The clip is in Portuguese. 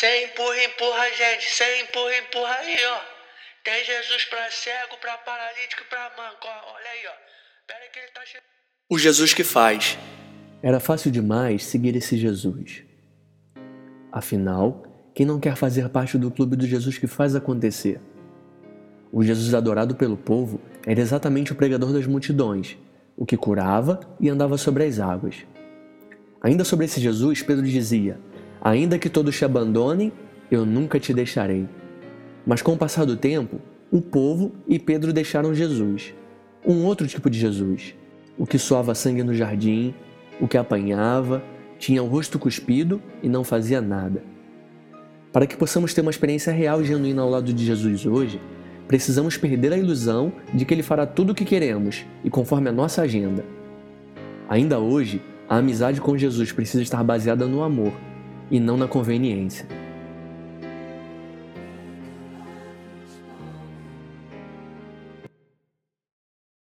Sem empurra, empurra, gente. Sem empurra, empurra aí, ó. Tem Jesus pra cego, pra paralítico pra manco. Ó. Olha aí, ó. Pera que ele tá chegando. O Jesus que faz. Era fácil demais seguir esse Jesus. Afinal, quem não quer fazer parte do clube do Jesus que faz acontecer? O Jesus adorado pelo povo era exatamente o pregador das multidões, o que curava e andava sobre as águas. Ainda sobre esse Jesus, Pedro dizia: Ainda que todos te abandonem, eu nunca te deixarei. Mas com o passar do tempo, o povo e Pedro deixaram Jesus, um outro tipo de Jesus, o que suava sangue no jardim, o que apanhava, tinha o rosto cuspido e não fazia nada. Para que possamos ter uma experiência real e genuína ao lado de Jesus hoje, precisamos perder a ilusão de que Ele fará tudo o que queremos e conforme a nossa agenda. Ainda hoje, a amizade com Jesus precisa estar baseada no amor e não na conveniência.